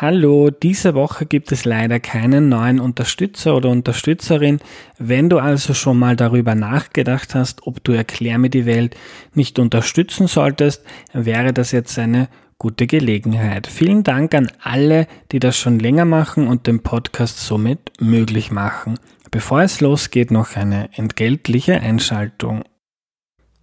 Hallo, diese Woche gibt es leider keinen neuen Unterstützer oder Unterstützerin. Wenn du also schon mal darüber nachgedacht hast, ob du Erklär mir die Welt nicht unterstützen solltest, wäre das jetzt eine gute Gelegenheit. Vielen Dank an alle, die das schon länger machen und den Podcast somit möglich machen. Bevor es losgeht, noch eine entgeltliche Einschaltung.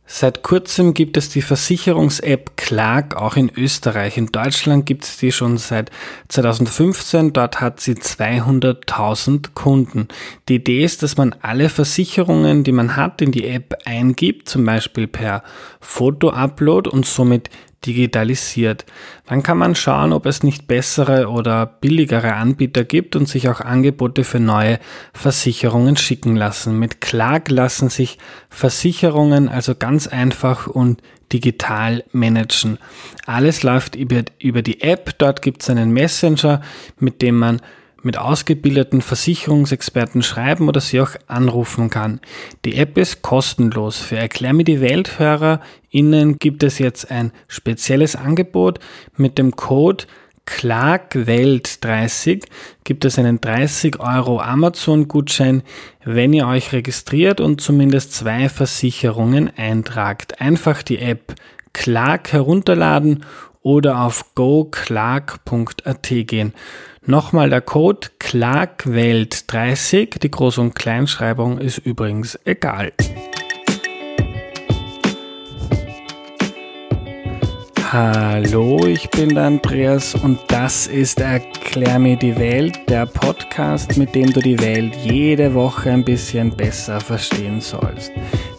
Seit kurzem gibt es die Versicherungs-App Clark auch in Österreich. In Deutschland gibt es die schon seit 2015. Dort hat sie 200.000 Kunden. Die Idee ist, dass man alle Versicherungen, die man hat, in die App eingibt, zum Beispiel per Foto-Upload und somit digitalisiert. Dann kann man schauen, ob es nicht bessere oder billigere Anbieter gibt und sich auch Angebote für neue Versicherungen schicken lassen. Mit Clark lassen sich Versicherungen also ganz einfach und digital managen. Alles läuft über, über die App. Dort gibt es einen Messenger, mit dem man mit ausgebildeten Versicherungsexperten schreiben oder sie auch anrufen kann. Die App ist kostenlos. Für Erklär mir die WelthörerInnen gibt es jetzt ein spezielles Angebot mit dem Code KlarkWelt30 gibt es einen 30 Euro Amazon-Gutschein, wenn ihr euch registriert und zumindest zwei Versicherungen eintragt. Einfach die App Clark herunterladen oder auf goclark.at gehen. Nochmal der Code KLAGWELT30. Die Groß- und Kleinschreibung ist übrigens egal. Hallo, ich bin der Andreas und das ist Erklär mir die Welt, der Podcast, mit dem du die Welt jede Woche ein bisschen besser verstehen sollst.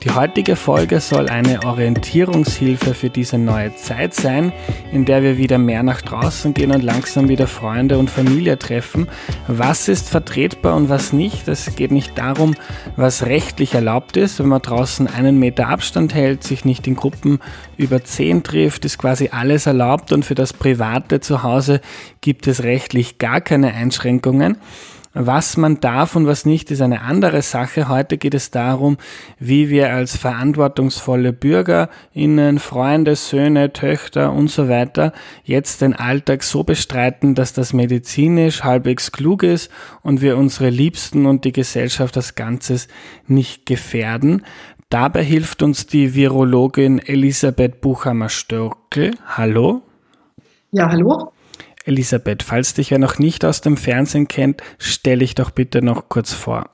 Die heutige Folge soll eine Orientierungshilfe für diese neue Zeit sein, in der wir wieder mehr nach draußen gehen und langsam wieder Freunde und Familie treffen. Was ist vertretbar und was nicht? Es geht nicht darum, was rechtlich erlaubt ist. Wenn man draußen einen Meter Abstand hält, sich nicht in Gruppen über zehn trifft, ist quasi alles erlaubt und für das Private zu Hause gibt es rechtlich gar keine Einschränkungen. Was man darf und was nicht, ist eine andere Sache. Heute geht es darum, wie wir als verantwortungsvolle BürgerInnen, Freunde, Söhne, Töchter und so weiter jetzt den Alltag so bestreiten, dass das medizinisch halbwegs klug ist und wir unsere Liebsten und die Gesellschaft als Ganzes nicht gefährden. Dabei hilft uns die Virologin Elisabeth Buchhammer-Störkel. Hallo. Ja, hallo. Elisabeth, falls dich wer noch nicht aus dem Fernsehen kennt, stelle ich doch bitte noch kurz vor.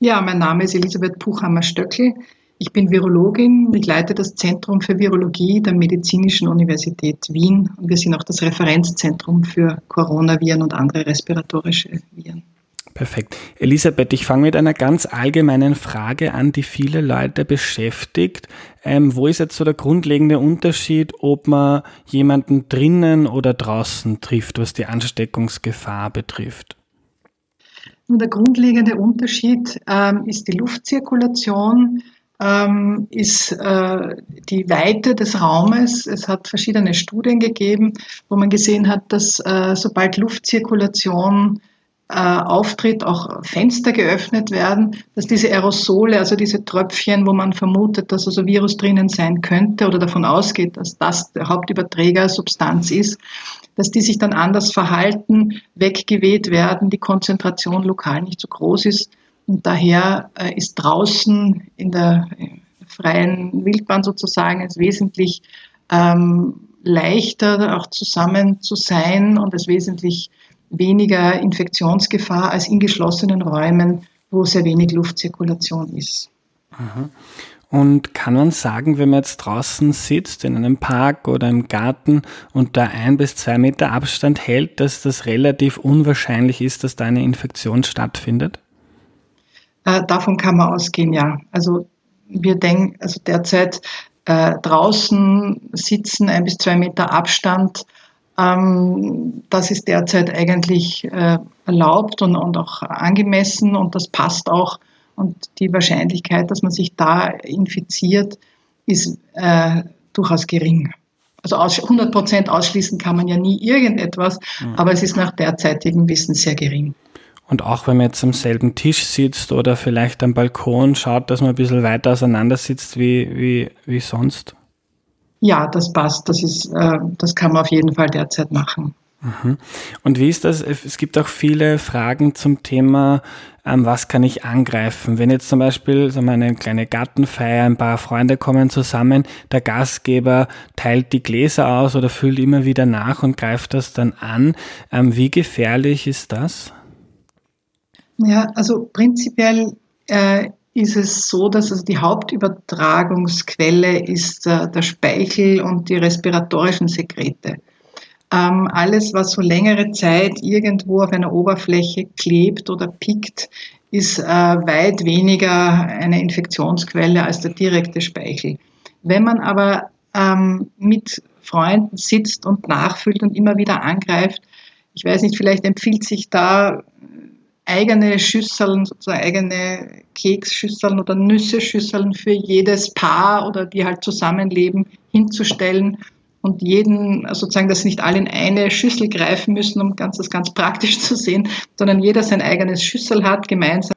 Ja, mein Name ist Elisabeth Puchhammer-Stöckel. Ich bin Virologin. Ich leite das Zentrum für Virologie der Medizinischen Universität Wien und wir sind auch das Referenzzentrum für Coronaviren und andere respiratorische Viren. Perfekt. Elisabeth, ich fange mit einer ganz allgemeinen Frage an, die viele Leute beschäftigt. Ähm, wo ist jetzt so der grundlegende Unterschied, ob man jemanden drinnen oder draußen trifft, was die Ansteckungsgefahr betrifft? Der grundlegende Unterschied ähm, ist die Luftzirkulation, ähm, ist äh, die Weite des Raumes. Es hat verschiedene Studien gegeben, wo man gesehen hat, dass äh, sobald Luftzirkulation äh, auftritt, auch Fenster geöffnet werden, dass diese Aerosole, also diese Tröpfchen, wo man vermutet, dass also Virus drinnen sein könnte oder davon ausgeht, dass das der Hauptüberträgersubstanz ist, dass die sich dann anders verhalten, weggeweht werden, die Konzentration lokal nicht so groß ist. Und daher äh, ist draußen in der freien Wildbahn sozusagen es wesentlich ähm, leichter auch zusammen zu sein und es wesentlich weniger Infektionsgefahr als in geschlossenen Räumen, wo sehr wenig Luftzirkulation ist. Und kann man sagen, wenn man jetzt draußen sitzt, in einem Park oder im Garten und da ein bis zwei Meter Abstand hält, dass das relativ unwahrscheinlich ist, dass da eine Infektion stattfindet? Äh, davon kann man ausgehen, ja. Also wir denken, also derzeit äh, draußen sitzen, ein bis zwei Meter Abstand das ist derzeit eigentlich äh, erlaubt und, und auch angemessen und das passt auch. Und die Wahrscheinlichkeit, dass man sich da infiziert, ist äh, durchaus gering. Also aus, 100 Prozent ausschließen kann man ja nie irgendetwas, mhm. aber es ist nach derzeitigem Wissen sehr gering. Und auch wenn man jetzt am selben Tisch sitzt oder vielleicht am Balkon schaut, dass man ein bisschen weiter auseinander sitzt wie, wie, wie sonst? Ja, das passt. Das ist, äh, das kann man auf jeden Fall derzeit machen. Mhm. Und wie ist das? Es gibt auch viele Fragen zum Thema, ähm, was kann ich angreifen? Wenn jetzt zum Beispiel wir, eine kleine Gartenfeier, ein paar Freunde kommen zusammen, der Gastgeber teilt die Gläser aus oder füllt immer wieder nach und greift das dann an. Ähm, wie gefährlich ist das? Ja, also prinzipiell äh, ist es so, dass also die Hauptübertragungsquelle ist äh, der Speichel und die respiratorischen Sekrete. Ähm, alles, was so längere Zeit irgendwo auf einer Oberfläche klebt oder pickt, ist äh, weit weniger eine Infektionsquelle als der direkte Speichel. Wenn man aber ähm, mit Freunden sitzt und nachfüllt und immer wieder angreift, ich weiß nicht, vielleicht empfiehlt sich da eigene Schüsseln, sozusagen eigene Keksschüsseln oder Nüsse-Schüsseln für jedes Paar oder die halt zusammenleben hinzustellen und jeden, sozusagen, dass nicht alle in eine Schüssel greifen müssen, um ganz, das ganz praktisch zu sehen, sondern jeder sein eigenes Schüssel hat, gemeinsam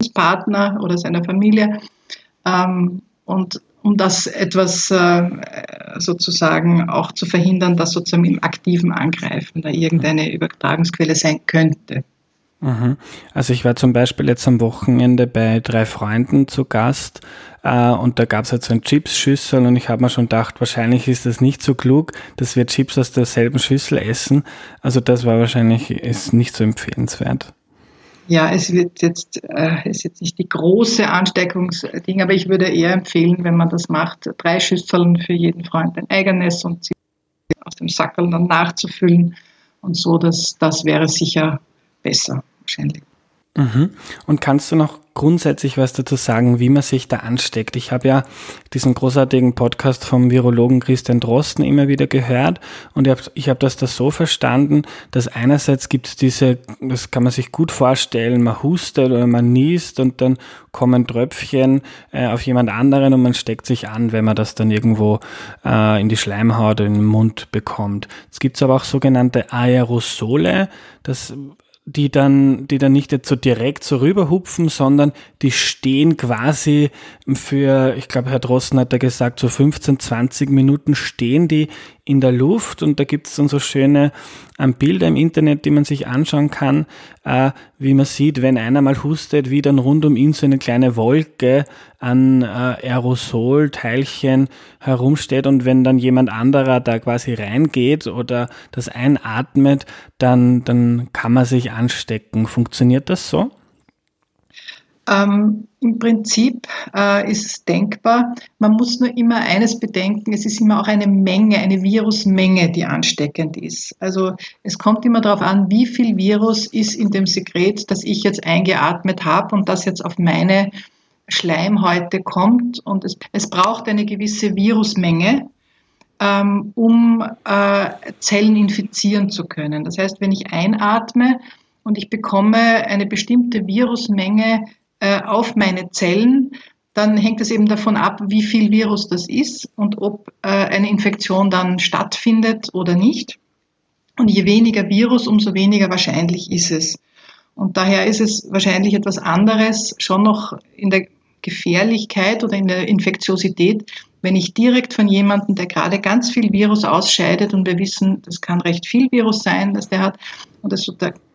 mit Partner oder seiner Familie. Ähm, und um das etwas äh, sozusagen auch zu verhindern, dass sozusagen im aktiven Angreifen da irgendeine Übertragungsquelle sein könnte. Mhm. Also ich war zum Beispiel jetzt am Wochenende bei drei Freunden zu Gast äh, und da gab es halt so ein Chips-Schüssel und ich habe mir schon gedacht, wahrscheinlich ist das nicht so klug, dass wir Chips aus derselben Schüssel essen. Also das war wahrscheinlich ist nicht so empfehlenswert. Ja, es wird jetzt, äh, ist jetzt nicht die große Ansteckungsding, aber ich würde eher empfehlen, wenn man das macht, drei Schüsseln für jeden Freund ein eigenes und sie aus dem Sackel dann nachzufüllen und so, dass das wäre sicher besser wahrscheinlich. Mhm. Und kannst du noch grundsätzlich was dazu sagen, wie man sich da ansteckt? Ich habe ja diesen großartigen Podcast vom Virologen Christian Drosten immer wieder gehört und ich habe ich hab das da so verstanden, dass einerseits gibt es diese, das kann man sich gut vorstellen, man hustet oder man niest und dann kommen Tröpfchen äh, auf jemand anderen und man steckt sich an, wenn man das dann irgendwo äh, in die Schleimhaut oder in den Mund bekommt. Es gibt aber auch sogenannte Aerosole, das die dann, die dann nicht jetzt so direkt so rüberhupfen, sondern die stehen quasi für, ich glaube, Herr Drossen hat da gesagt, so 15, 20 Minuten stehen die in der Luft und da gibt es dann so schöne ähm, Bilder im Internet, die man sich anschauen kann, äh, wie man sieht, wenn einer mal hustet, wie dann rund um ihn so eine kleine Wolke an äh, Aerosolteilchen herumsteht und wenn dann jemand anderer da quasi reingeht oder das einatmet, dann, dann kann man sich anstecken. Funktioniert das so? Ähm, Im Prinzip äh, ist es denkbar. Man muss nur immer eines bedenken, es ist immer auch eine Menge, eine Virusmenge, die ansteckend ist. Also es kommt immer darauf an, wie viel Virus ist in dem Sekret, das ich jetzt eingeatmet habe und das jetzt auf meine Schleimhäute kommt. Und es, es braucht eine gewisse Virusmenge, ähm, um äh, Zellen infizieren zu können. Das heißt, wenn ich einatme, und ich bekomme eine bestimmte Virusmenge äh, auf meine Zellen, dann hängt es eben davon ab, wie viel Virus das ist und ob äh, eine Infektion dann stattfindet oder nicht. Und je weniger Virus, umso weniger wahrscheinlich ist es. Und daher ist es wahrscheinlich etwas anderes, schon noch in der Gefährlichkeit oder in der Infektiosität, wenn ich direkt von jemandem, der gerade ganz viel Virus ausscheidet, und wir wissen, das kann recht viel Virus sein, dass der hat, und das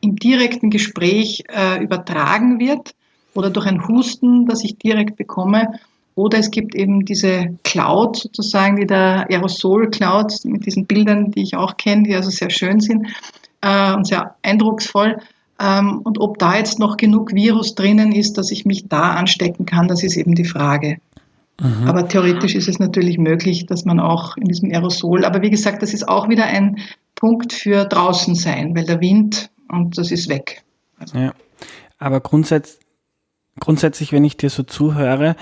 im direkten Gespräch äh, übertragen wird, oder durch ein Husten, das ich direkt bekomme. Oder es gibt eben diese Cloud sozusagen, die der Aerosol-Cloud mit diesen Bildern, die ich auch kenne, die also sehr schön sind äh, und sehr eindrucksvoll. Ähm, und ob da jetzt noch genug Virus drinnen ist, dass ich mich da anstecken kann, das ist eben die Frage. Mhm. Aber theoretisch ist es natürlich möglich, dass man auch in diesem Aerosol, aber wie gesagt, das ist auch wieder ein Punkt für draußen sein, weil der Wind und das ist weg. Also. Ja. Aber grundsätzlich grundsätzlich, wenn ich dir so zuhöre,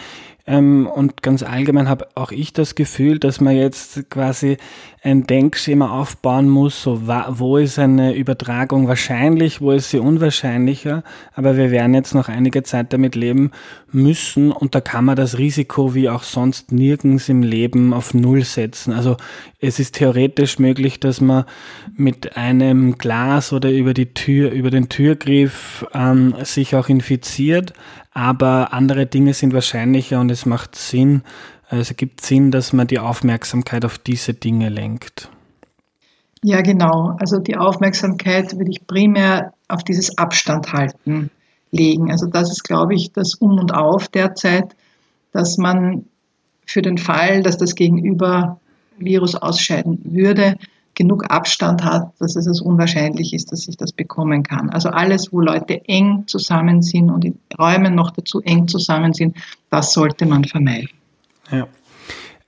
ähm, und ganz allgemein habe auch ich das Gefühl, dass man jetzt quasi ein Denkschema aufbauen muss, so wo ist eine Übertragung wahrscheinlich, wo ist sie unwahrscheinlicher, aber wir werden jetzt noch einige Zeit damit leben müssen und da kann man das Risiko wie auch sonst nirgends im Leben auf Null setzen. Also es ist theoretisch möglich, dass man mit einem Glas oder über die Tür, über den Türgriff ähm, sich auch infiziert, aber andere Dinge sind wahrscheinlicher und es macht Sinn, also es gibt Sinn, dass man die Aufmerksamkeit auf diese Dinge lenkt. Ja, genau. Also die Aufmerksamkeit würde ich primär auf dieses Abstand halten legen. Also das ist, glaube ich, das Um und Auf derzeit, dass man für den Fall, dass das Gegenüber Virus ausscheiden würde, genug Abstand hat, dass es unwahrscheinlich ist, dass ich das bekommen kann. Also alles, wo Leute eng zusammen sind und in Räumen noch dazu eng zusammen sind, das sollte man vermeiden. Ja.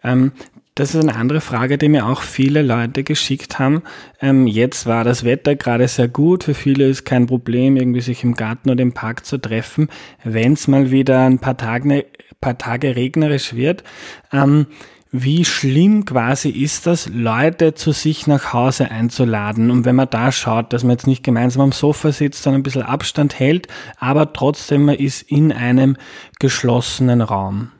Ähm, das ist eine andere Frage, die mir auch viele Leute geschickt haben. Ähm, jetzt war das Wetter gerade sehr gut. Für viele ist kein Problem, irgendwie sich im Garten oder im Park zu treffen. Wenn es mal wieder ein paar Tage, paar Tage regnerisch wird, ähm, wie schlimm quasi ist das, Leute zu sich nach Hause einzuladen? Und wenn man da schaut, dass man jetzt nicht gemeinsam am Sofa sitzt, sondern ein bisschen Abstand hält, aber trotzdem man ist in einem geschlossenen Raum.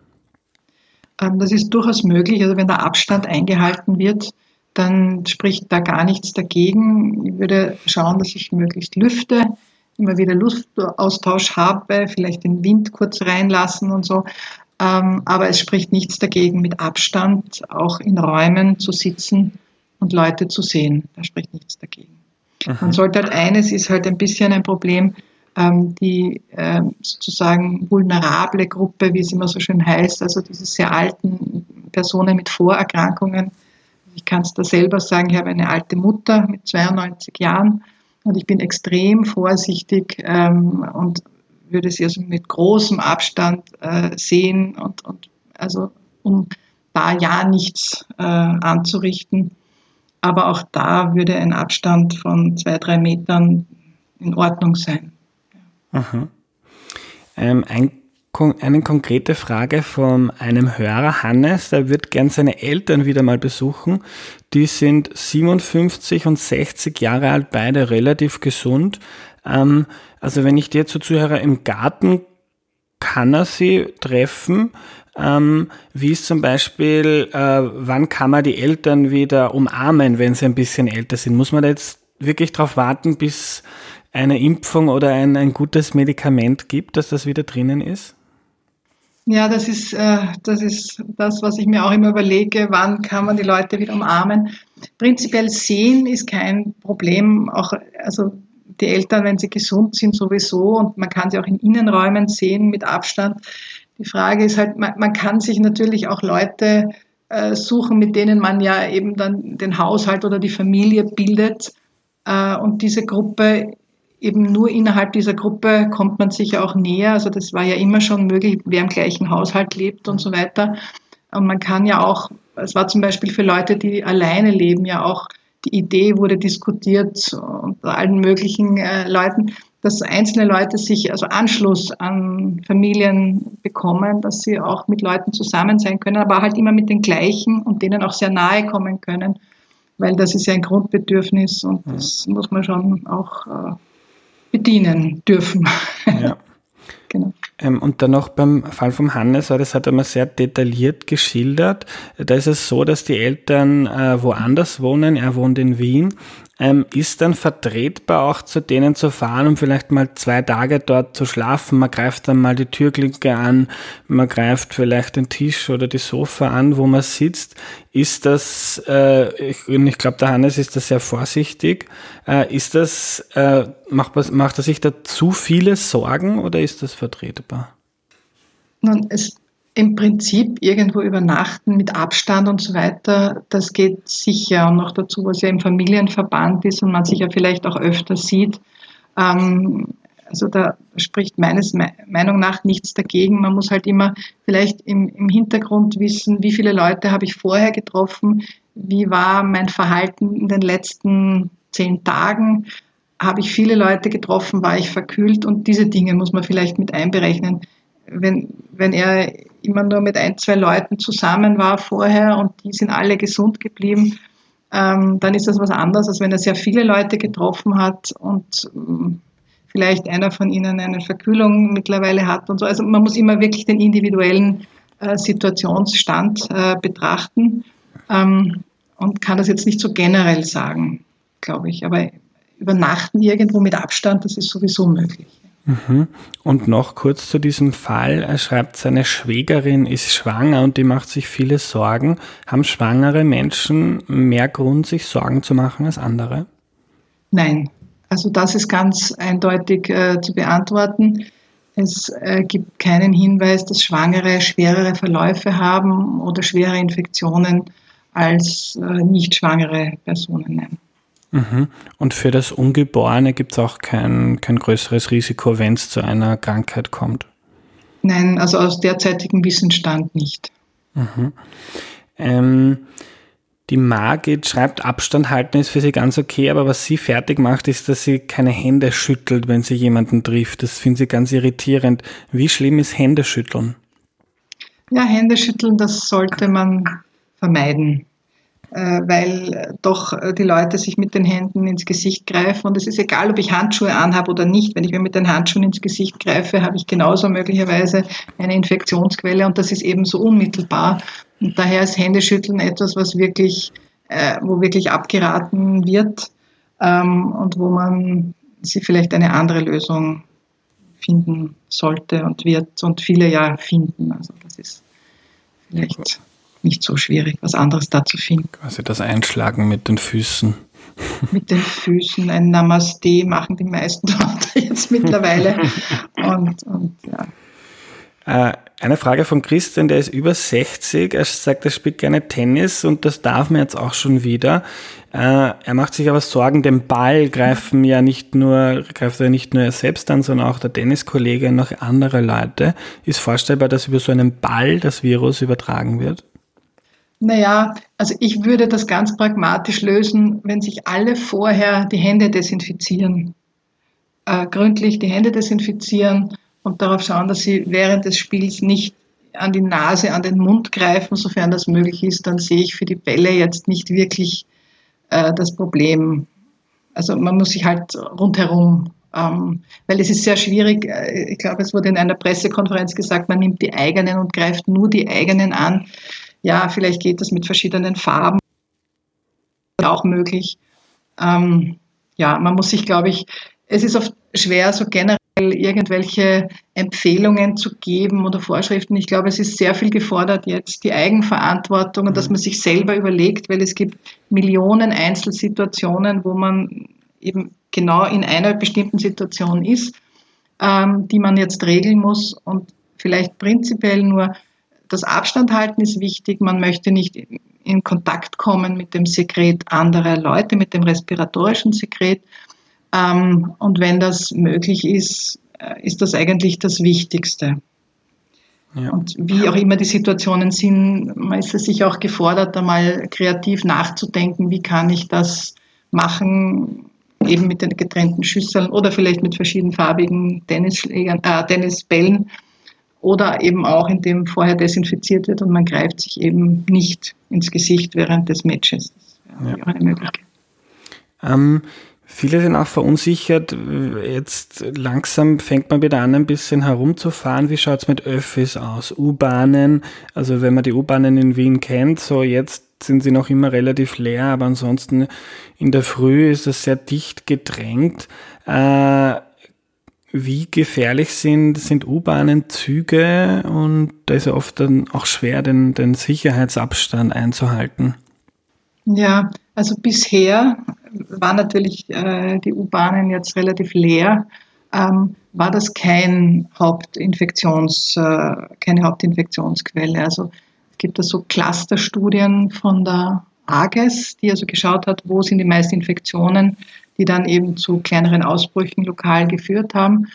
Ähm, das ist durchaus möglich. Also wenn der Abstand eingehalten wird, dann spricht da gar nichts dagegen. Ich würde schauen, dass ich möglichst lüfte, immer wieder Luftaustausch habe, vielleicht den Wind kurz reinlassen und so. Ähm, aber es spricht nichts dagegen, mit Abstand auch in Räumen zu sitzen und Leute zu sehen. Da spricht nichts dagegen. Aha. Man sollte halt eines ist halt ein bisschen ein Problem, ähm, die ähm, sozusagen vulnerable Gruppe, wie es immer so schön heißt, also diese sehr alten Personen mit Vorerkrankungen. Ich kann es da selber sagen, ich habe eine alte Mutter mit 92 Jahren und ich bin extrem vorsichtig und würde sie also mit großem Abstand äh, sehen und, und also um da ja nichts äh, anzurichten. Aber auch da würde ein Abstand von zwei, drei Metern in Ordnung sein. Mhm. Ähm, ein, eine konkrete Frage von einem Hörer, Hannes, der wird gern seine Eltern wieder mal besuchen. Die sind 57 und 60 Jahre alt, beide relativ gesund. Ähm, also wenn ich dir zu Zuhörer im Garten kann er sie treffen. Ähm, wie ist zum Beispiel, äh, wann kann man die Eltern wieder umarmen, wenn sie ein bisschen älter sind? Muss man da jetzt wirklich darauf warten, bis eine Impfung oder ein, ein gutes Medikament gibt, dass das wieder drinnen ist? Ja, das ist, äh, das ist das, was ich mir auch immer überlege, wann kann man die Leute wieder umarmen. Prinzipiell sehen ist kein Problem, auch, also die Eltern, wenn sie gesund sind, sowieso und man kann sie auch in Innenräumen sehen mit Abstand. Die Frage ist halt, man, man kann sich natürlich auch Leute äh, suchen, mit denen man ja eben dann den Haushalt oder die Familie bildet. Äh, und diese Gruppe eben nur innerhalb dieser Gruppe kommt man sich auch näher. Also das war ja immer schon möglich, wer im gleichen Haushalt lebt und so weiter. Und man kann ja auch, es war zum Beispiel für Leute, die alleine leben, ja auch die Idee wurde diskutiert unter allen möglichen äh, Leuten, dass einzelne Leute sich also Anschluss an Familien bekommen, dass sie auch mit Leuten zusammen sein können, aber halt immer mit den gleichen und denen auch sehr nahe kommen können, weil das ist ja ein Grundbedürfnis und das muss man schon auch äh, bedienen dürfen. Ja. genau. Ähm, und dann noch beim Fall vom Hannes, das hat er mal sehr detailliert geschildert. Da ist es so, dass die Eltern äh, woanders wohnen. Er wohnt in Wien ähm, ist dann vertretbar auch zu denen zu fahren, um vielleicht mal zwei Tage dort zu schlafen. Man greift dann mal die Türklinke an, man greift vielleicht den Tisch oder die Sofa an, wo man sitzt. Ist das, äh, ich, ich glaube, der Hannes ist da sehr vorsichtig. Äh, ist das, äh, macht, macht er sich da zu viele Sorgen oder ist das vertretbar? Nun, es im Prinzip irgendwo übernachten mit Abstand und so weiter, das geht sicher. Und noch dazu, was ja im Familienverband ist und man sich ja vielleicht auch öfter sieht. Ähm, also da spricht meines Meinung nach nichts dagegen. Man muss halt immer vielleicht im, im Hintergrund wissen, wie viele Leute habe ich vorher getroffen, wie war mein Verhalten in den letzten zehn Tagen, habe ich viele Leute getroffen, war ich verkühlt und diese Dinge muss man vielleicht mit einberechnen wenn, wenn er immer nur mit ein, zwei Leuten zusammen war vorher und die sind alle gesund geblieben, ähm, dann ist das was anderes, als wenn er sehr viele Leute getroffen hat und ähm, vielleicht einer von ihnen eine Verkühlung mittlerweile hat und so. Also man muss immer wirklich den individuellen äh, Situationsstand äh, betrachten ähm, und kann das jetzt nicht so generell sagen, glaube ich. Aber übernachten irgendwo mit Abstand, das ist sowieso möglich. Mhm. Und noch kurz zu diesem Fall. Er schreibt, seine Schwägerin ist schwanger und die macht sich viele Sorgen. Haben schwangere Menschen mehr Grund, sich Sorgen zu machen als andere? Nein. Also das ist ganz eindeutig äh, zu beantworten. Es äh, gibt keinen Hinweis, dass Schwangere schwerere Verläufe haben oder schwere Infektionen als äh, nicht schwangere Personen. Nein. Mhm. Und für das Ungeborene gibt es auch kein, kein größeres Risiko, wenn es zu einer Krankheit kommt? Nein, also aus derzeitigem Wissensstand nicht. Mhm. Ähm, die Margit schreibt, Abstand halten ist für sie ganz okay, aber was sie fertig macht, ist, dass sie keine Hände schüttelt, wenn sie jemanden trifft. Das findet sie ganz irritierend. Wie schlimm ist Händeschütteln? Ja, Händeschütteln, das sollte man vermeiden. Äh, weil doch äh, die Leute sich mit den Händen ins Gesicht greifen. Und es ist egal, ob ich Handschuhe anhabe oder nicht. Wenn ich mir mit den Handschuhen ins Gesicht greife, habe ich genauso möglicherweise eine Infektionsquelle und das ist eben so unmittelbar. Und daher ist Händeschütteln etwas, was wirklich, äh, wo wirklich abgeraten wird ähm, und wo man sich vielleicht eine andere Lösung finden sollte und wird und viele ja finden. Also das ist vielleicht nicht so schwierig, was anderes da zu finden. Quasi das Einschlagen mit den Füßen. Mit den Füßen, ein Namaste machen die meisten jetzt mittlerweile. Und, und ja. Äh, eine Frage von Christian, der ist über 60. Er sagt, er spielt gerne Tennis und das darf man jetzt auch schon wieder. Äh, er macht sich aber Sorgen, den Ball greifen ja nicht nur, greift er nicht nur er selbst an, sondern auch der Tenniskollege und noch andere Leute. Ist vorstellbar, dass über so einen Ball das Virus übertragen wird? Naja, also ich würde das ganz pragmatisch lösen, wenn sich alle vorher die Hände desinfizieren. Äh, gründlich die Hände desinfizieren und darauf schauen, dass sie während des Spiels nicht an die Nase, an den Mund greifen, sofern das möglich ist, dann sehe ich für die Bälle jetzt nicht wirklich äh, das Problem. Also man muss sich halt rundherum, ähm, weil es ist sehr schwierig, äh, ich glaube, es wurde in einer Pressekonferenz gesagt, man nimmt die eigenen und greift nur die eigenen an ja, vielleicht geht das mit verschiedenen Farben auch möglich. Ähm, ja, man muss sich, glaube ich, es ist oft schwer, so generell irgendwelche Empfehlungen zu geben oder Vorschriften. Ich glaube, es ist sehr viel gefordert jetzt, die Eigenverantwortung und dass man sich selber überlegt, weil es gibt Millionen Einzelsituationen, wo man eben genau in einer bestimmten Situation ist, ähm, die man jetzt regeln muss und vielleicht prinzipiell nur das Abstand halten ist wichtig. Man möchte nicht in Kontakt kommen mit dem Sekret anderer Leute, mit dem respiratorischen Sekret. Ähm, und wenn das möglich ist, äh, ist das eigentlich das Wichtigste. Ja. Und wie auch immer die Situationen sind, man ist es sich auch gefordert, einmal kreativ nachzudenken, wie kann ich das machen, eben mit den getrennten Schüsseln oder vielleicht mit verschiedenfarbigen Tennisschlägern, äh, Tennisbällen oder eben auch, indem vorher desinfiziert wird und man greift sich eben nicht ins Gesicht während des Matches. Das wäre ja. eine Möglichkeit. Ähm, viele sind auch verunsichert. Jetzt langsam fängt man wieder an, ein bisschen herumzufahren. Wie schaut es mit Öffis aus? U-Bahnen, also wenn man die U-Bahnen in Wien kennt, so jetzt sind sie noch immer relativ leer, aber ansonsten in der Früh ist es sehr dicht gedrängt. Äh, wie gefährlich sind, sind U-Bahnen, Züge und da ist ja oft dann auch schwer, den, den Sicherheitsabstand einzuhalten. Ja, also bisher waren natürlich äh, die U-Bahnen jetzt relativ leer. Ähm, war das kein Hauptinfektions, äh, keine Hauptinfektionsquelle. Also gibt es so Clusterstudien von der AGES, die also geschaut hat, wo sind die meisten Infektionen die dann eben zu kleineren Ausbrüchen lokal geführt haben.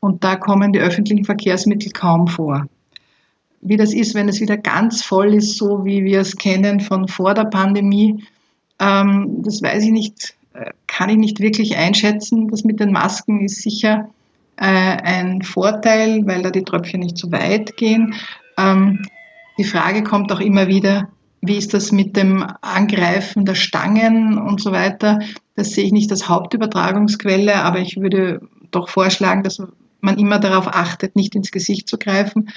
Und da kommen die öffentlichen Verkehrsmittel kaum vor. Wie das ist, wenn es wieder ganz voll ist, so wie wir es kennen von vor der Pandemie, ähm, das weiß ich nicht, äh, kann ich nicht wirklich einschätzen. Das mit den Masken ist sicher äh, ein Vorteil, weil da die Tröpfchen nicht so weit gehen. Ähm, die Frage kommt auch immer wieder, wie ist das mit dem Angreifen der Stangen und so weiter? Das sehe ich nicht als Hauptübertragungsquelle, aber ich würde doch vorschlagen, dass man immer darauf achtet, nicht ins Gesicht zu greifen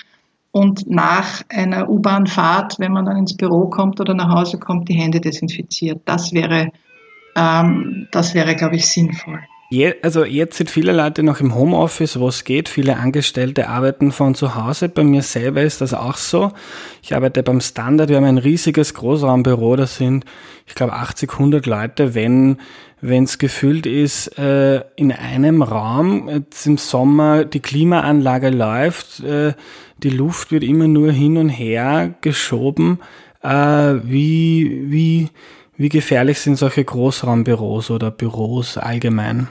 und nach einer U-Bahn-Fahrt, wenn man dann ins Büro kommt oder nach Hause kommt, die Hände desinfiziert. Das wäre, ähm, das wäre, glaube ich, sinnvoll. Je, also jetzt sind viele Leute noch im Homeoffice, wo es geht. Viele Angestellte arbeiten von zu Hause. Bei mir selber ist das auch so. Ich arbeite beim Standard. Wir haben ein riesiges Großraumbüro. Das sind, ich glaube, 80, 100 Leute. Wenn wenn es gefüllt ist, äh, in einem Raum, jetzt im Sommer die Klimaanlage läuft, äh, die Luft wird immer nur hin und her geschoben. Äh, wie, wie, wie gefährlich sind solche Großraumbüros oder Büros allgemein?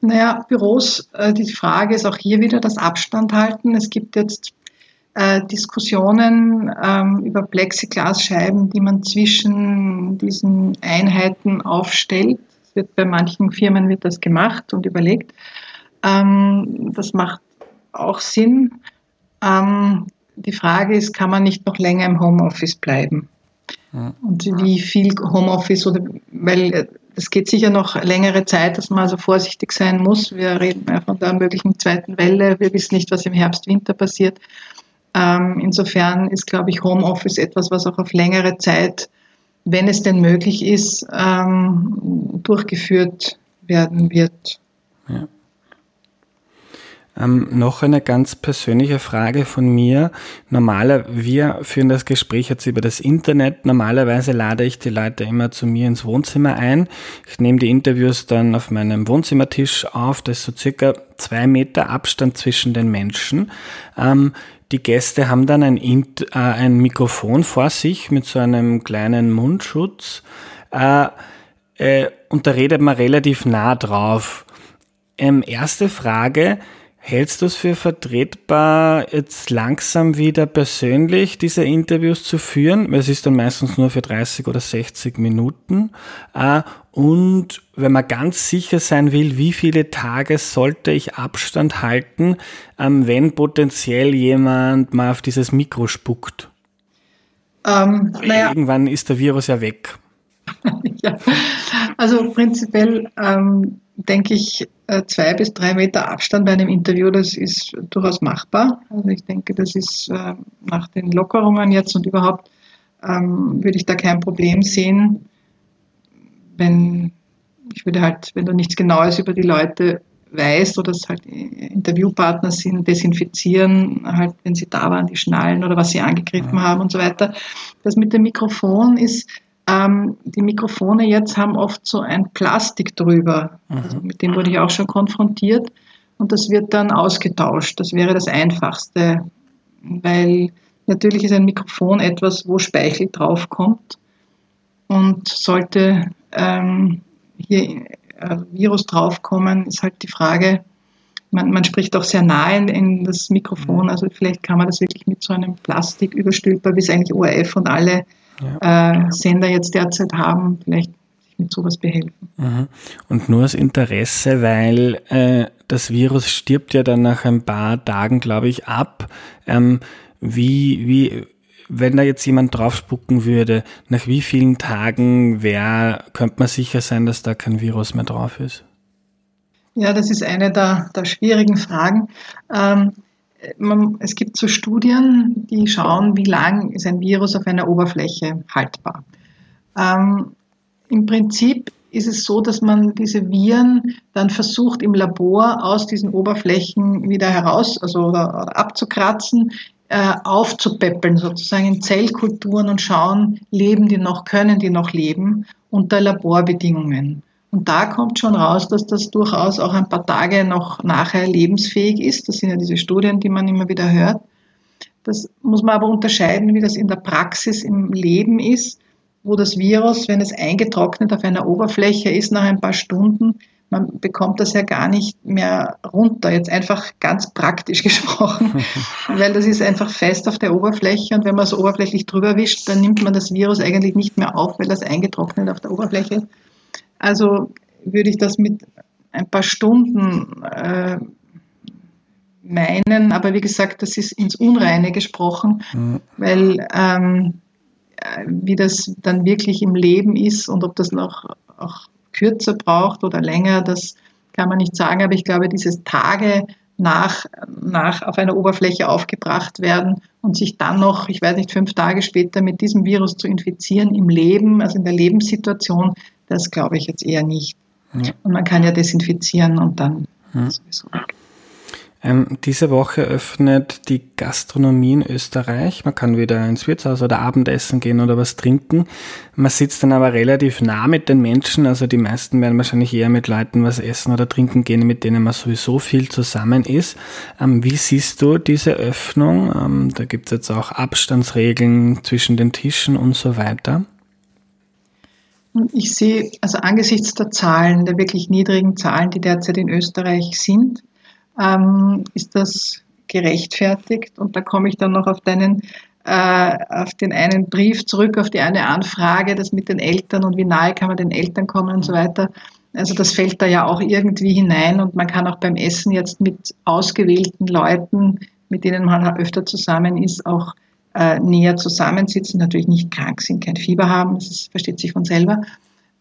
Naja, Büros, äh, die Frage ist auch hier wieder das Abstand halten. Es gibt jetzt äh, Diskussionen ähm, über Plexiglasscheiben, die man zwischen diesen Einheiten aufstellt. Es wird bei manchen Firmen wird das gemacht und überlegt. Ähm, das macht auch Sinn. Ähm, die Frage ist, kann man nicht noch länger im Homeoffice bleiben? Ja. Und wie viel Homeoffice oder weil äh, es geht sicher noch längere Zeit, dass man also vorsichtig sein muss. Wir reden ja von der möglichen zweiten Welle. Wir wissen nicht, was im Herbst, Winter passiert. Ähm, insofern ist, glaube ich, Homeoffice etwas, was auch auf längere Zeit, wenn es denn möglich ist, ähm, durchgeführt werden wird. Ja. Ähm, noch eine ganz persönliche Frage von mir. Normaler, wir führen das Gespräch jetzt über das Internet. Normalerweise lade ich die Leute immer zu mir ins Wohnzimmer ein. Ich nehme die Interviews dann auf meinem Wohnzimmertisch auf. Das ist so circa zwei Meter Abstand zwischen den Menschen. Ähm, die Gäste haben dann ein, äh, ein, Mikrofon vor sich mit so einem kleinen Mundschutz. Äh, äh, und da redet man relativ nah drauf. Ähm, erste Frage, Hältst du es für vertretbar, jetzt langsam wieder persönlich diese Interviews zu führen? Es ist dann meistens nur für 30 oder 60 Minuten. Äh, und wenn man ganz sicher sein will, wie viele Tage sollte ich Abstand halten, ähm, wenn potenziell jemand mal auf dieses Mikro spuckt? Ähm, naja. Irgendwann ist der Virus ja weg. ja, also prinzipiell ähm, denke ich, äh, zwei bis drei Meter Abstand bei einem Interview, das ist durchaus machbar. Also ich denke, das ist äh, nach den Lockerungen jetzt und überhaupt ähm, würde ich da kein Problem sehen, wenn ich würde halt, wenn du nichts Genaues über die Leute weißt oder es halt Interviewpartner sind, desinfizieren, halt, wenn sie da waren, die Schnallen oder was sie angegriffen haben und so weiter. Das mit dem Mikrofon ist, ähm, die Mikrofone jetzt haben oft so ein Plastik drüber. Mhm. Also mit dem wurde ich auch schon konfrontiert. Und das wird dann ausgetauscht. Das wäre das Einfachste, weil natürlich ist ein Mikrofon etwas, wo Speichel draufkommt. Und sollte ähm, hier äh, Virus draufkommen, ist halt die Frage, man, man spricht auch sehr nahe in, in, das Mikrofon, mhm. also vielleicht kann man das wirklich mit so einem Plastik überstülper, wie es eigentlich ORF und alle ja. äh, Sender jetzt derzeit haben, vielleicht mit sowas behelfen. Mhm. Und nur aus Interesse, weil äh, das Virus stirbt ja dann nach ein paar Tagen, glaube ich, ab. Ähm, wie, wie, wenn da jetzt jemand draufspucken würde, nach wie vielen Tagen wär, könnte man sicher sein, dass da kein Virus mehr drauf ist? Ja, das ist eine der, der schwierigen Fragen. Ähm, man, es gibt so Studien, die schauen, wie lang ist ein Virus auf einer Oberfläche haltbar. Ähm, Im Prinzip ist es so, dass man diese Viren dann versucht im Labor aus diesen Oberflächen wieder heraus, also oder, oder abzukratzen, äh, aufzupäppeln, sozusagen in Zellkulturen und schauen, leben die noch, können die noch leben unter Laborbedingungen. Und da kommt schon raus, dass das durchaus auch ein paar Tage noch nachher lebensfähig ist. Das sind ja diese Studien, die man immer wieder hört. Das muss man aber unterscheiden, wie das in der Praxis im Leben ist, wo das Virus, wenn es eingetrocknet auf einer Oberfläche ist, nach ein paar Stunden, man bekommt das ja gar nicht mehr runter. Jetzt einfach ganz praktisch gesprochen, weil das ist einfach fest auf der Oberfläche und wenn man es oberflächlich drüber wischt, dann nimmt man das Virus eigentlich nicht mehr auf, weil das eingetrocknet auf der Oberfläche ist. Also würde ich das mit ein paar Stunden äh, meinen, aber wie gesagt, das ist ins Unreine gesprochen, mhm. weil ähm, wie das dann wirklich im Leben ist und ob das noch auch kürzer braucht oder länger, das kann man nicht sagen, aber ich glaube, dieses Tage nach, nach auf einer Oberfläche aufgebracht werden und sich dann noch, ich weiß nicht, fünf Tage später mit diesem Virus zu infizieren im Leben, also in der Lebenssituation, das glaube ich jetzt eher nicht. Ja. Und man kann ja desinfizieren und dann ja. sowieso weg. Ähm, diese Woche öffnet die Gastronomie in Österreich. Man kann wieder ins Wirtshaus oder Abendessen gehen oder was trinken. Man sitzt dann aber relativ nah mit den Menschen. Also die meisten werden wahrscheinlich eher mit Leuten was essen oder trinken gehen, mit denen man sowieso viel zusammen ist. Ähm, wie siehst du diese Öffnung? Ähm, da gibt es jetzt auch Abstandsregeln zwischen den Tischen und so weiter. Ich sehe, also angesichts der Zahlen, der wirklich niedrigen Zahlen, die derzeit in Österreich sind, ähm, ist das gerechtfertigt. Und da komme ich dann noch auf deinen äh, auf den einen Brief zurück, auf die eine Anfrage, das mit den Eltern und wie nahe kann man den Eltern kommen und so weiter. Also das fällt da ja auch irgendwie hinein und man kann auch beim Essen jetzt mit ausgewählten Leuten, mit denen man öfter zusammen ist, auch äh, näher zusammensitzen, natürlich nicht krank sind, kein Fieber haben, das ist, versteht sich von selber.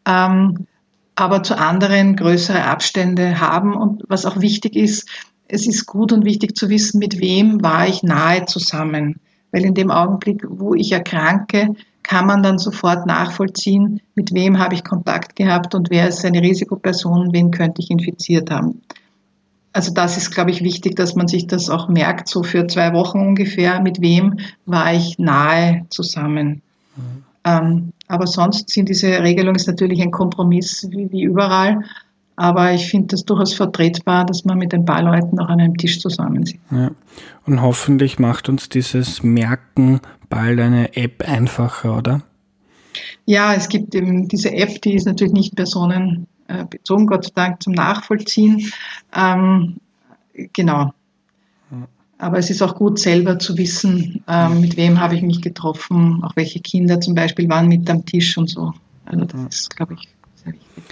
Ähm, aber zu anderen größere Abstände haben. Und was auch wichtig ist, es ist gut und wichtig zu wissen, mit wem war ich nahe zusammen. Weil in dem Augenblick, wo ich erkranke, kann man dann sofort nachvollziehen, mit wem habe ich Kontakt gehabt und wer ist eine Risikoperson, wen könnte ich infiziert haben. Also das ist, glaube ich, wichtig, dass man sich das auch merkt, so für zwei Wochen ungefähr, mit wem war ich nahe zusammen. Mhm. Ähm, aber sonst sind diese Regelungen natürlich ein Kompromiss wie, wie überall. Aber ich finde das durchaus vertretbar, dass man mit ein paar Leuten auch an einem Tisch zusammensitzt. Ja. Und hoffentlich macht uns dieses Merken bald eine App einfacher, oder? Ja, es gibt eben diese App, die ist natürlich nicht personenbezogen, Gott sei Dank, zum Nachvollziehen. Ähm, genau. Aber es ist auch gut, selber zu wissen, ähm, mit wem habe ich mich getroffen, auch welche Kinder zum Beispiel waren mit am Tisch und so. Also das ist, glaube ich, sehr wichtig.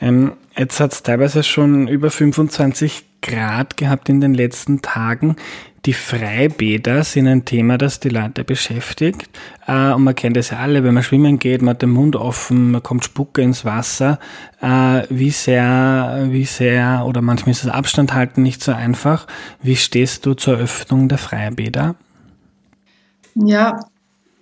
Ähm, jetzt hat es teilweise schon über 25 Grad gehabt in den letzten Tagen. Die Freibäder sind ein Thema, das die Leute beschäftigt. Äh, und man kennt es ja alle, wenn man schwimmen geht, man hat den Mund offen, man kommt Spucke ins Wasser. Äh, wie sehr, wie sehr, oder manchmal ist das Abstand halten nicht so einfach. Wie stehst du zur Öffnung der Freibäder? Ja,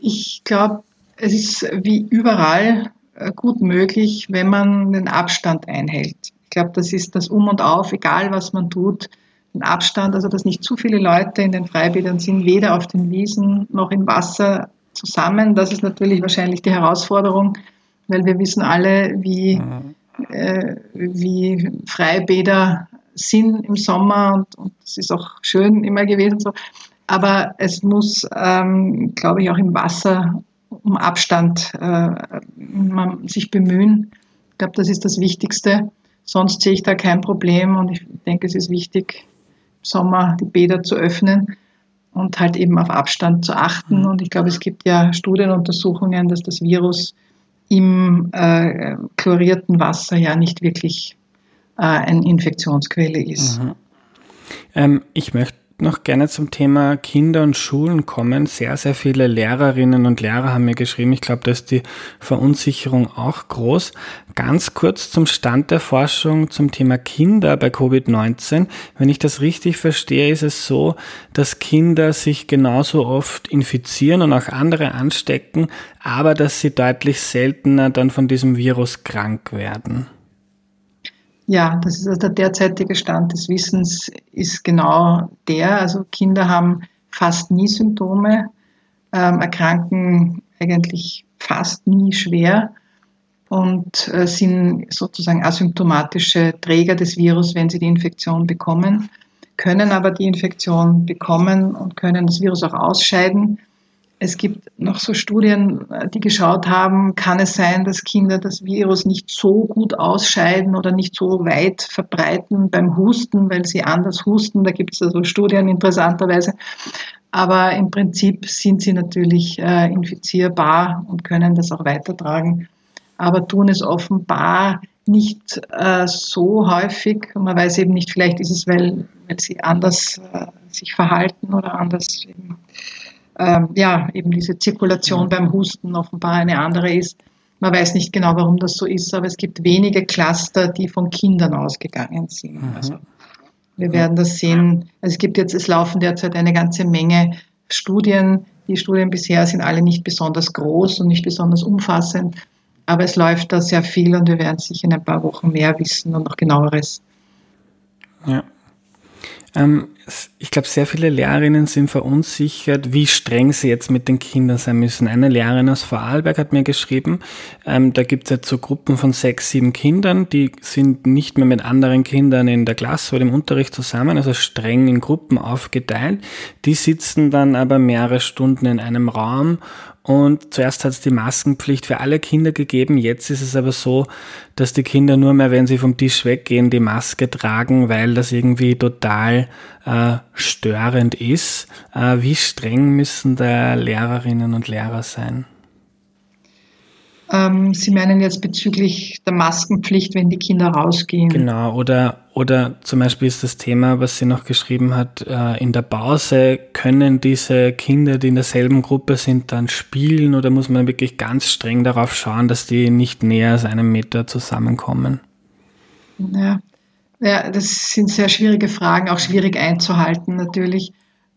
ich glaube, es ist wie überall äh, gut möglich, wenn man den Abstand einhält. Ich glaube, das ist das Um und Auf, egal was man tut den Abstand, also dass nicht zu viele Leute in den Freibädern sind, weder auf den Wiesen noch im Wasser zusammen. Das ist natürlich wahrscheinlich die Herausforderung, weil wir wissen alle, wie, äh, wie Freibäder sind im Sommer und, das ist auch schön immer gewesen so. Aber es muss, ähm, glaube ich, auch im Wasser um Abstand äh, man sich bemühen. Ich glaube, das ist das Wichtigste. Sonst sehe ich da kein Problem und ich denke, es ist wichtig, Sommer die Bäder zu öffnen und halt eben auf Abstand zu achten. Mhm. Und ich glaube, es gibt ja Studienuntersuchungen, dass das Virus im äh, chlorierten Wasser ja nicht wirklich äh, eine Infektionsquelle ist. Mhm. Ähm, ich möchte noch gerne zum Thema Kinder und Schulen kommen. Sehr, sehr viele Lehrerinnen und Lehrer haben mir geschrieben. Ich glaube, da ist die Verunsicherung auch groß. Ganz kurz zum Stand der Forschung zum Thema Kinder bei Covid-19. Wenn ich das richtig verstehe, ist es so, dass Kinder sich genauso oft infizieren und auch andere anstecken, aber dass sie deutlich seltener dann von diesem Virus krank werden. Ja, das ist also der derzeitige Stand des Wissens ist genau der. Also Kinder haben fast nie Symptome, ähm, erkranken eigentlich fast nie schwer und äh, sind sozusagen asymptomatische Träger des Virus, wenn sie die Infektion bekommen, können aber die Infektion bekommen und können das Virus auch ausscheiden es gibt noch so Studien, die geschaut haben, kann es sein, dass Kinder das Virus nicht so gut ausscheiden oder nicht so weit verbreiten beim Husten, weil sie anders husten. Da gibt es also Studien interessanterweise. Aber im Prinzip sind sie natürlich äh, infizierbar und können das auch weitertragen, aber tun es offenbar nicht äh, so häufig. Und man weiß eben nicht, vielleicht ist es, weil, weil sie anders äh, sich verhalten oder anders eben ähm, ja, eben diese Zirkulation beim Husten offenbar eine andere ist. Man weiß nicht genau, warum das so ist, aber es gibt wenige Cluster, die von Kindern ausgegangen sind. Mhm. Also wir werden das sehen. Also es gibt jetzt, es laufen derzeit eine ganze Menge Studien. Die Studien bisher sind alle nicht besonders groß und nicht besonders umfassend. Aber es läuft da sehr viel und wir werden sicher in ein paar Wochen mehr wissen und noch genaueres. Ja. Ähm, ich glaube, sehr viele Lehrerinnen sind verunsichert, wie streng sie jetzt mit den Kindern sein müssen. Eine Lehrerin aus Vorarlberg hat mir geschrieben, ähm, da gibt es jetzt so Gruppen von sechs, sieben Kindern, die sind nicht mehr mit anderen Kindern in der Klasse oder im Unterricht zusammen, also streng in Gruppen aufgeteilt. Die sitzen dann aber mehrere Stunden in einem Raum und zuerst hat es die Maskenpflicht für alle Kinder gegeben. Jetzt ist es aber so, dass die Kinder nur mehr, wenn sie vom Tisch weggehen, die Maske tragen, weil das irgendwie total äh, störend ist. Äh, wie streng müssen da Lehrerinnen und Lehrer sein? Ähm, Sie meinen jetzt bezüglich der Maskenpflicht, wenn die Kinder rausgehen? Genau, oder, oder zum Beispiel ist das Thema, was sie noch geschrieben hat, äh, in der Pause können diese Kinder, die in derselben Gruppe sind, dann spielen oder muss man wirklich ganz streng darauf schauen, dass die nicht näher als einen Meter zusammenkommen? Ja, ja das sind sehr schwierige Fragen, auch schwierig einzuhalten natürlich.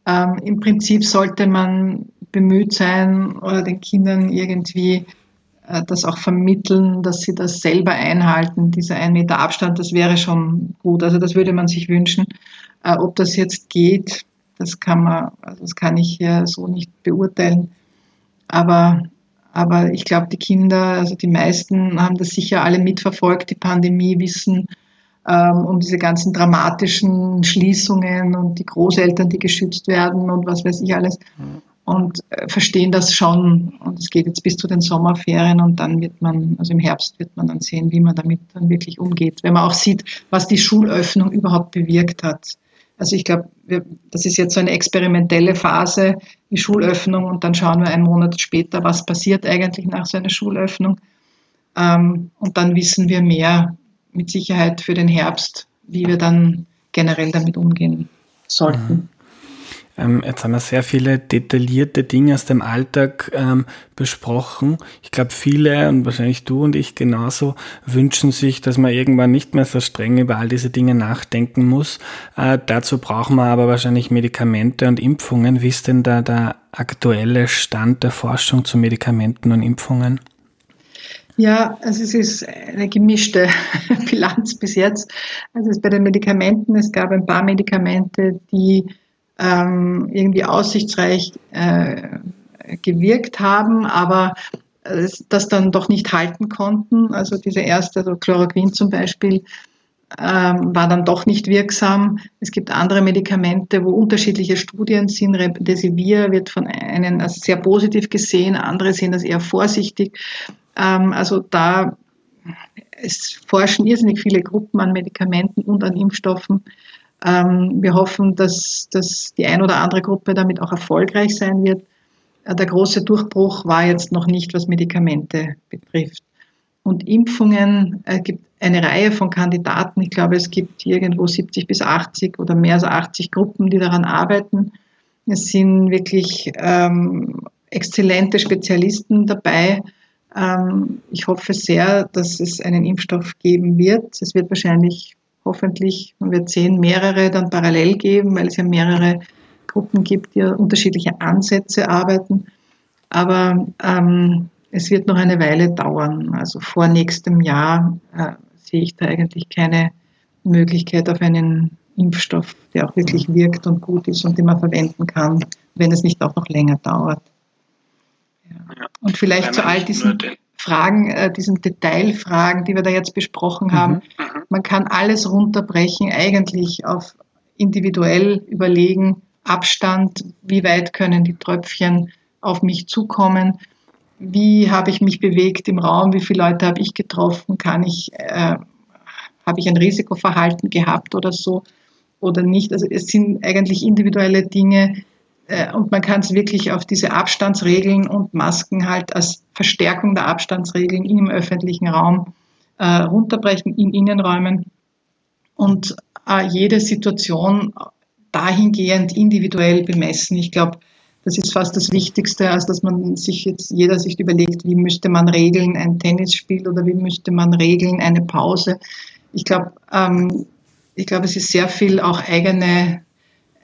Ähm, Im Prinzip sollte man bemüht sein oder den Kindern irgendwie das auch vermitteln, dass sie das selber einhalten, dieser ein Meter Abstand, das wäre schon gut. Also das würde man sich wünschen. Äh, ob das jetzt geht, das kann man, also das kann ich ja so nicht beurteilen. Aber, aber ich glaube, die Kinder, also die meisten haben das sicher alle mitverfolgt, die Pandemie, wissen ähm, um diese ganzen dramatischen Schließungen und die Großeltern, die geschützt werden und was weiß ich alles. Und äh, verstehen das schon. Und es geht jetzt bis zu den Sommerferien und dann wird man, also im Herbst wird man dann sehen, wie man damit dann wirklich umgeht. Wenn man auch sieht, was die Schulöffnung überhaupt bewirkt hat. Also ich glaube, das ist jetzt so eine experimentelle Phase, die Schulöffnung, und dann schauen wir einen Monat später, was passiert eigentlich nach so einer Schulöffnung. Ähm, und dann wissen wir mehr mit Sicherheit für den Herbst, wie wir dann generell damit umgehen sollten. Mhm. Ähm, jetzt haben wir sehr viele detaillierte Dinge aus dem Alltag ähm, besprochen. Ich glaube, viele und wahrscheinlich du und ich genauso wünschen sich, dass man irgendwann nicht mehr so streng über all diese Dinge nachdenken muss. Äh, dazu brauchen wir aber wahrscheinlich Medikamente und Impfungen. Wie ist denn da der aktuelle Stand der Forschung zu Medikamenten und Impfungen? Ja, also es ist eine gemischte Bilanz bis jetzt. Also es bei den Medikamenten, es gab ein paar Medikamente, die ähm, irgendwie aussichtsreich äh, gewirkt haben, aber äh, das dann doch nicht halten konnten. Also diese erste, also Chloroquin zum Beispiel, ähm, war dann doch nicht wirksam. Es gibt andere Medikamente, wo unterschiedliche Studien sind. Remdesivir wird von einen als sehr positiv gesehen, andere sehen das eher vorsichtig. Ähm, also da es forschen irrsinnig viele Gruppen an Medikamenten und an Impfstoffen. Ähm, wir hoffen, dass, dass die ein oder andere Gruppe damit auch erfolgreich sein wird. Äh, der große Durchbruch war jetzt noch nicht, was Medikamente betrifft. Und Impfungen äh, gibt eine Reihe von Kandidaten. Ich glaube, es gibt irgendwo 70 bis 80 oder mehr als 80 Gruppen, die daran arbeiten. Es sind wirklich ähm, exzellente Spezialisten dabei. Ähm, ich hoffe sehr, dass es einen Impfstoff geben wird. Es wird wahrscheinlich hoffentlich, man wird sehen, mehrere dann parallel geben, weil es ja mehrere Gruppen gibt, die unterschiedliche Ansätze arbeiten. Aber ähm, es wird noch eine Weile dauern. Also vor nächstem Jahr äh, sehe ich da eigentlich keine Möglichkeit auf einen Impfstoff, der auch wirklich wirkt und gut ist und den man verwenden kann, wenn es nicht auch noch länger dauert. Ja. Und vielleicht zu all diesen Fragen, äh, diesen Detailfragen, die wir da jetzt besprochen haben. Mhm. Man kann alles runterbrechen, eigentlich auf individuell überlegen, Abstand, wie weit können die Tröpfchen auf mich zukommen, wie habe ich mich bewegt im Raum, wie viele Leute habe ich getroffen, kann ich, äh, habe ich ein Risikoverhalten gehabt oder so oder nicht. Also es sind eigentlich individuelle Dinge, und man kann es wirklich auf diese Abstandsregeln und Masken halt als Verstärkung der Abstandsregeln im öffentlichen Raum äh, runterbrechen, in Innenräumen und äh, jede Situation dahingehend individuell bemessen. Ich glaube, das ist fast das Wichtigste, als dass man sich jetzt jeder sich überlegt, wie müsste man regeln ein Tennisspiel oder wie müsste man regeln eine Pause. Ich glaube, ähm, ich glaube, es ist sehr viel auch eigene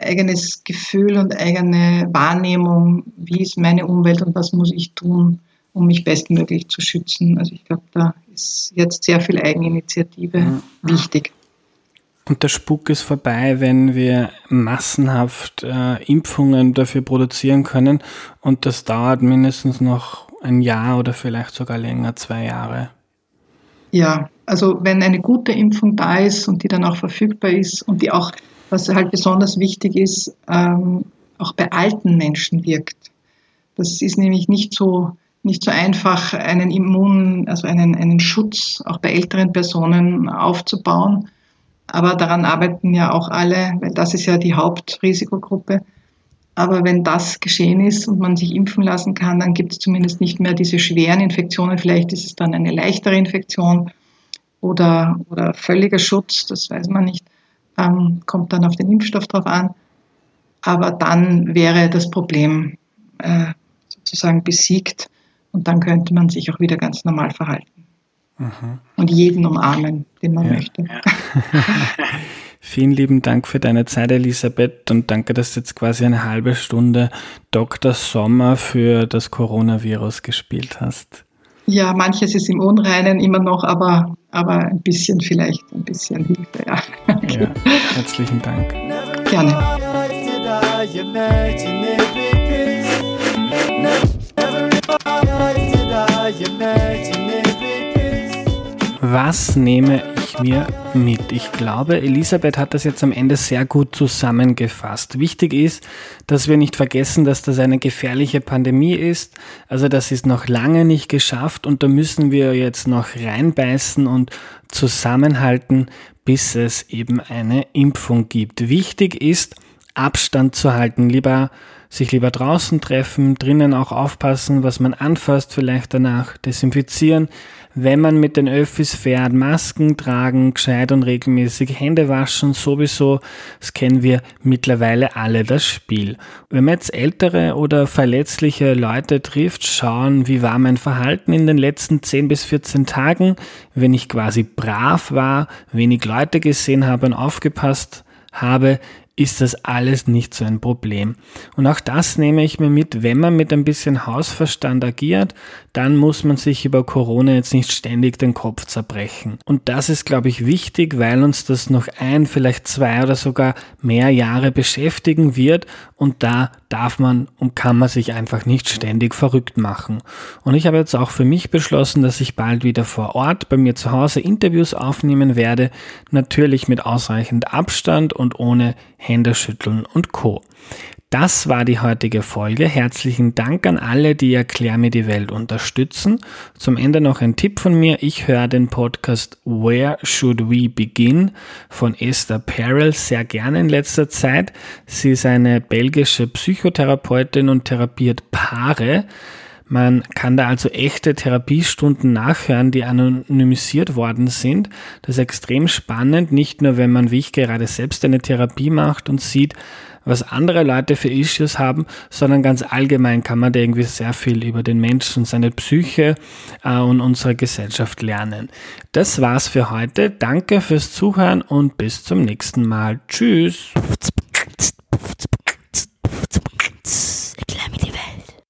eigenes Gefühl und eigene Wahrnehmung, wie ist meine Umwelt und was muss ich tun, um mich bestmöglich zu schützen. Also ich glaube, da ist jetzt sehr viel Eigeninitiative mhm. wichtig. Und der Spuk ist vorbei, wenn wir massenhaft äh, Impfungen dafür produzieren können. Und das dauert mindestens noch ein Jahr oder vielleicht sogar länger, zwei Jahre. Ja, also wenn eine gute Impfung da ist und die dann auch verfügbar ist und die auch, was halt besonders wichtig ist, ähm, auch bei alten Menschen wirkt. Das ist nämlich nicht so, nicht so einfach, einen Immun, also einen, einen Schutz auch bei älteren Personen aufzubauen. Aber daran arbeiten ja auch alle, weil das ist ja die Hauptrisikogruppe. Aber wenn das geschehen ist und man sich impfen lassen kann, dann gibt es zumindest nicht mehr diese schweren Infektionen. Vielleicht ist es dann eine leichtere Infektion oder, oder völliger Schutz, das weiß man nicht. Ähm, kommt dann auf den Impfstoff drauf an. Aber dann wäre das Problem äh, sozusagen besiegt und dann könnte man sich auch wieder ganz normal verhalten. Mhm. Und jeden umarmen, den man ja. möchte. Vielen lieben Dank für deine Zeit, Elisabeth, und danke, dass du jetzt quasi eine halbe Stunde Dr. Sommer für das Coronavirus gespielt hast. Ja, manches ist im Unreinen immer noch, aber, aber ein bisschen vielleicht, ein bisschen Hilfe, ja. Okay. ja herzlichen Dank. Gerne. Was nehme mir mit? Ich glaube, Elisabeth hat das jetzt am Ende sehr gut zusammengefasst. Wichtig ist, dass wir nicht vergessen, dass das eine gefährliche Pandemie ist. Also das ist noch lange nicht geschafft und da müssen wir jetzt noch reinbeißen und zusammenhalten, bis es eben eine Impfung gibt. Wichtig ist, Abstand zu halten. Lieber sich lieber draußen treffen, drinnen auch aufpassen, was man anfasst, vielleicht danach desinfizieren. Wenn man mit den Öffis fährt, Masken tragen, gescheit und regelmäßig Hände waschen, sowieso, das kennen wir mittlerweile alle das Spiel. Wenn man jetzt ältere oder verletzliche Leute trifft, schauen, wie war mein Verhalten in den letzten 10 bis 14 Tagen, wenn ich quasi brav war, wenig Leute gesehen habe und aufgepasst habe, ist das alles nicht so ein Problem. Und auch das nehme ich mir mit, wenn man mit ein bisschen Hausverstand agiert, dann muss man sich über Corona jetzt nicht ständig den Kopf zerbrechen. Und das ist, glaube ich, wichtig, weil uns das noch ein, vielleicht zwei oder sogar mehr Jahre beschäftigen wird und da darf man und kann man sich einfach nicht ständig verrückt machen. Und ich habe jetzt auch für mich beschlossen, dass ich bald wieder vor Ort bei mir zu Hause Interviews aufnehmen werde, natürlich mit ausreichend Abstand und ohne Händeschütteln und Co. Das war die heutige Folge. Herzlichen Dank an alle, die Erklär mir die Welt unterstützen. Zum Ende noch ein Tipp von mir. Ich höre den Podcast Where Should We Begin von Esther Perel sehr gerne in letzter Zeit. Sie ist eine belgische Psychotherapeutin und therapiert Paare. Man kann da also echte Therapiestunden nachhören, die anonymisiert worden sind. Das ist extrem spannend, nicht nur wenn man wie ich gerade selbst eine Therapie macht und sieht, was andere Leute für Issues haben, sondern ganz allgemein kann man da irgendwie sehr viel über den Menschen, seine Psyche äh, und unsere Gesellschaft lernen. Das war's für heute. Danke fürs Zuhören und bis zum nächsten Mal. Tschüss.